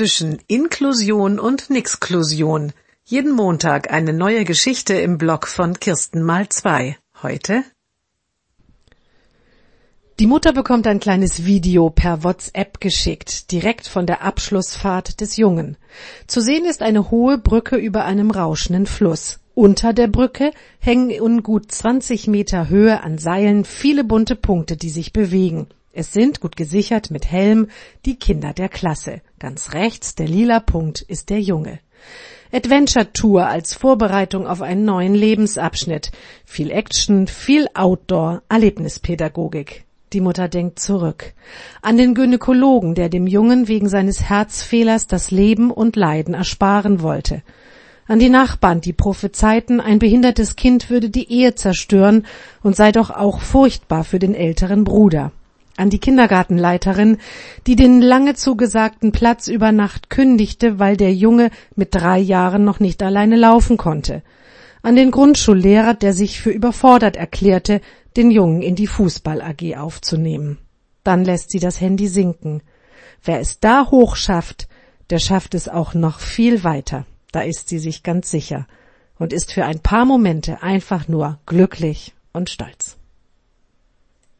zwischen Inklusion und Nixklusion. Jeden Montag eine neue Geschichte im Blog von Kirsten mal zwei. Heute die Mutter bekommt ein kleines Video per WhatsApp geschickt, direkt von der Abschlussfahrt des Jungen. Zu sehen ist eine hohe Brücke über einem rauschenden Fluss. Unter der Brücke hängen in gut 20 Meter Höhe an Seilen viele bunte Punkte, die sich bewegen. Es sind, gut gesichert mit Helm, die Kinder der Klasse. Ganz rechts, der lila Punkt, ist der Junge. Adventure Tour als Vorbereitung auf einen neuen Lebensabschnitt. Viel Action, viel Outdoor, Erlebnispädagogik. Die Mutter denkt zurück. An den Gynäkologen, der dem Jungen wegen seines Herzfehlers das Leben und Leiden ersparen wollte. An die Nachbarn, die prophezeiten, ein behindertes Kind würde die Ehe zerstören und sei doch auch furchtbar für den älteren Bruder. An die Kindergartenleiterin, die den lange zugesagten Platz über Nacht kündigte, weil der Junge mit drei Jahren noch nicht alleine laufen konnte. An den Grundschullehrer, der sich für überfordert erklärte, den Jungen in die Fußball AG aufzunehmen. Dann lässt sie das Handy sinken. Wer es da hoch schafft, der schafft es auch noch viel weiter. Da ist sie sich ganz sicher und ist für ein paar Momente einfach nur glücklich und stolz.